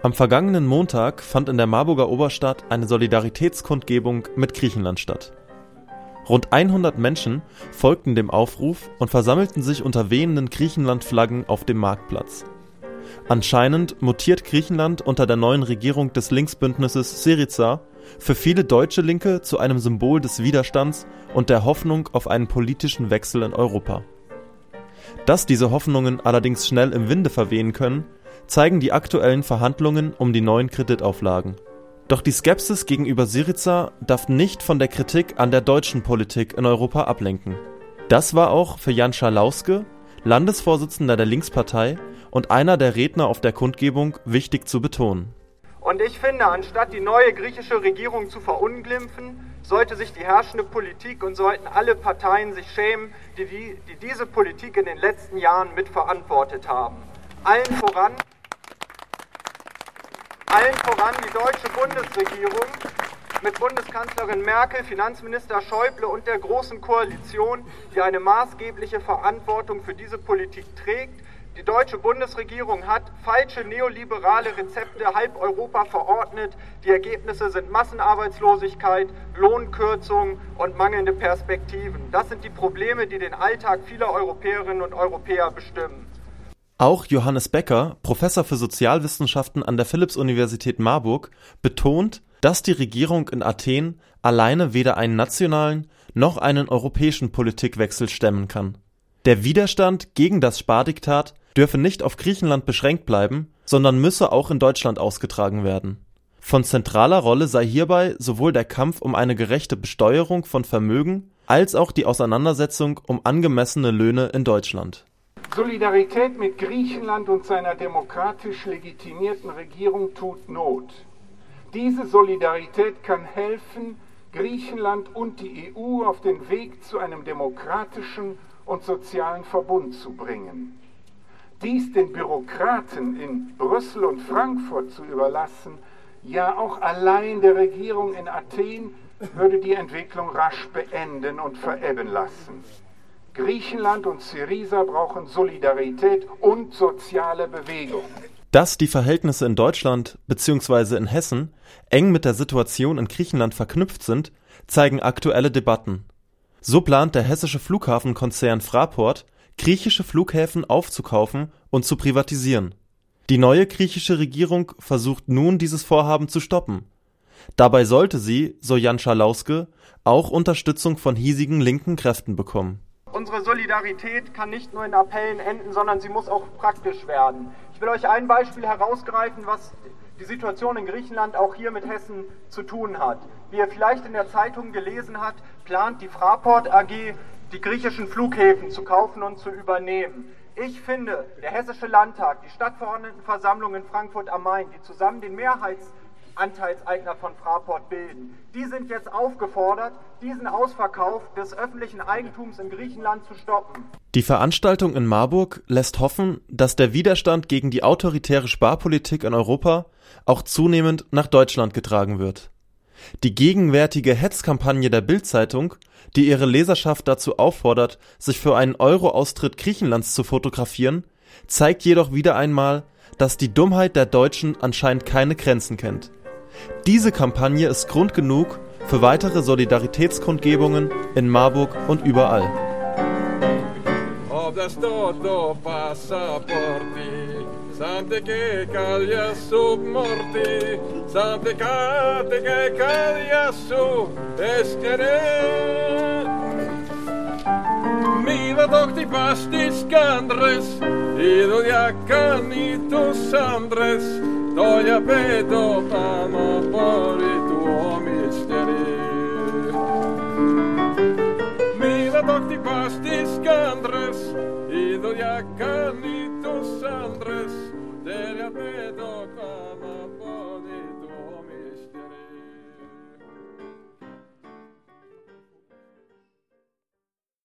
Am vergangenen Montag fand in der Marburger Oberstadt eine Solidaritätskundgebung mit Griechenland statt. Rund 100 Menschen folgten dem Aufruf und versammelten sich unter wehenden Griechenland-Flaggen auf dem Marktplatz. Anscheinend mutiert Griechenland unter der neuen Regierung des Linksbündnisses Syriza für viele deutsche Linke zu einem Symbol des Widerstands und der Hoffnung auf einen politischen Wechsel in Europa. Dass diese Hoffnungen allerdings schnell im Winde verwehen können zeigen die aktuellen Verhandlungen um die neuen Kreditauflagen. Doch die Skepsis gegenüber Syriza darf nicht von der Kritik an der deutschen Politik in Europa ablenken. Das war auch für Jan Schalauske, Landesvorsitzender der Linkspartei und einer der Redner auf der Kundgebung, wichtig zu betonen. Und ich finde, anstatt die neue griechische Regierung zu verunglimpfen, sollte sich die herrschende Politik und sollten alle Parteien sich schämen, die, die, die diese Politik in den letzten Jahren mitverantwortet haben. Allen voran allen voran die deutsche Bundesregierung mit Bundeskanzlerin Merkel, Finanzminister Schäuble und der Großen Koalition, die eine maßgebliche Verantwortung für diese Politik trägt. Die deutsche Bundesregierung hat falsche neoliberale Rezepte halb Europa verordnet. Die Ergebnisse sind Massenarbeitslosigkeit, Lohnkürzungen und mangelnde Perspektiven. Das sind die Probleme, die den Alltag vieler Europäerinnen und Europäer bestimmen. Auch Johannes Becker, Professor für Sozialwissenschaften an der Philipps-Universität Marburg, betont, dass die Regierung in Athen alleine weder einen nationalen noch einen europäischen Politikwechsel stemmen kann. Der Widerstand gegen das Spardiktat dürfe nicht auf Griechenland beschränkt bleiben, sondern müsse auch in Deutschland ausgetragen werden. Von zentraler Rolle sei hierbei sowohl der Kampf um eine gerechte Besteuerung von Vermögen als auch die Auseinandersetzung um angemessene Löhne in Deutschland Solidarität mit Griechenland und seiner demokratisch legitimierten Regierung tut Not. Diese Solidarität kann helfen, Griechenland und die EU auf den Weg zu einem demokratischen und sozialen Verbund zu bringen. Dies den Bürokraten in Brüssel und Frankfurt zu überlassen, ja auch allein der Regierung in Athen, würde die Entwicklung rasch beenden und verebben lassen. Griechenland und Syriza brauchen Solidarität und soziale Bewegung. Dass die Verhältnisse in Deutschland bzw. in Hessen eng mit der Situation in Griechenland verknüpft sind, zeigen aktuelle Debatten. So plant der hessische Flughafenkonzern Fraport, griechische Flughäfen aufzukaufen und zu privatisieren. Die neue griechische Regierung versucht nun dieses Vorhaben zu stoppen. Dabei sollte sie, so Jan Schalauske, auch Unterstützung von hiesigen linken Kräften bekommen. Unsere Solidarität kann nicht nur in Appellen enden, sondern sie muss auch praktisch werden. Ich will euch ein Beispiel herausgreifen, was die Situation in Griechenland auch hier mit Hessen zu tun hat. Wie ihr vielleicht in der Zeitung gelesen habt, plant die Fraport AG, die griechischen Flughäfen zu kaufen und zu übernehmen. Ich finde, der Hessische Landtag, die Stadtverordnetenversammlung in Frankfurt am Main, die zusammen den Mehrheits Anteilseigner von Fraport bilden. Die sind jetzt aufgefordert, diesen Ausverkauf des öffentlichen Eigentums in Griechenland zu stoppen. Die Veranstaltung in Marburg lässt hoffen, dass der Widerstand gegen die autoritäre Sparpolitik in Europa auch zunehmend nach Deutschland getragen wird. Die gegenwärtige Hetzkampagne der Bildzeitung, die ihre Leserschaft dazu auffordert, sich für einen Euro-Austritt Griechenlands zu fotografieren, zeigt jedoch wieder einmal, dass die Dummheit der Deutschen anscheinend keine Grenzen kennt. Diese Kampagne ist Grund genug für weitere Solidaritätskundgebungen in Marburg und überall. Sante che caglia morti, sante cate che caglia su die pastis candres, ido diacanitus andres, το λιαπέτο πάνω πόρι του ομιστερή. Μίλα το χτυπάς στις κάντρες, η δουλειά κάνει τους άντρες, τελειαπέτο πάνω πόρι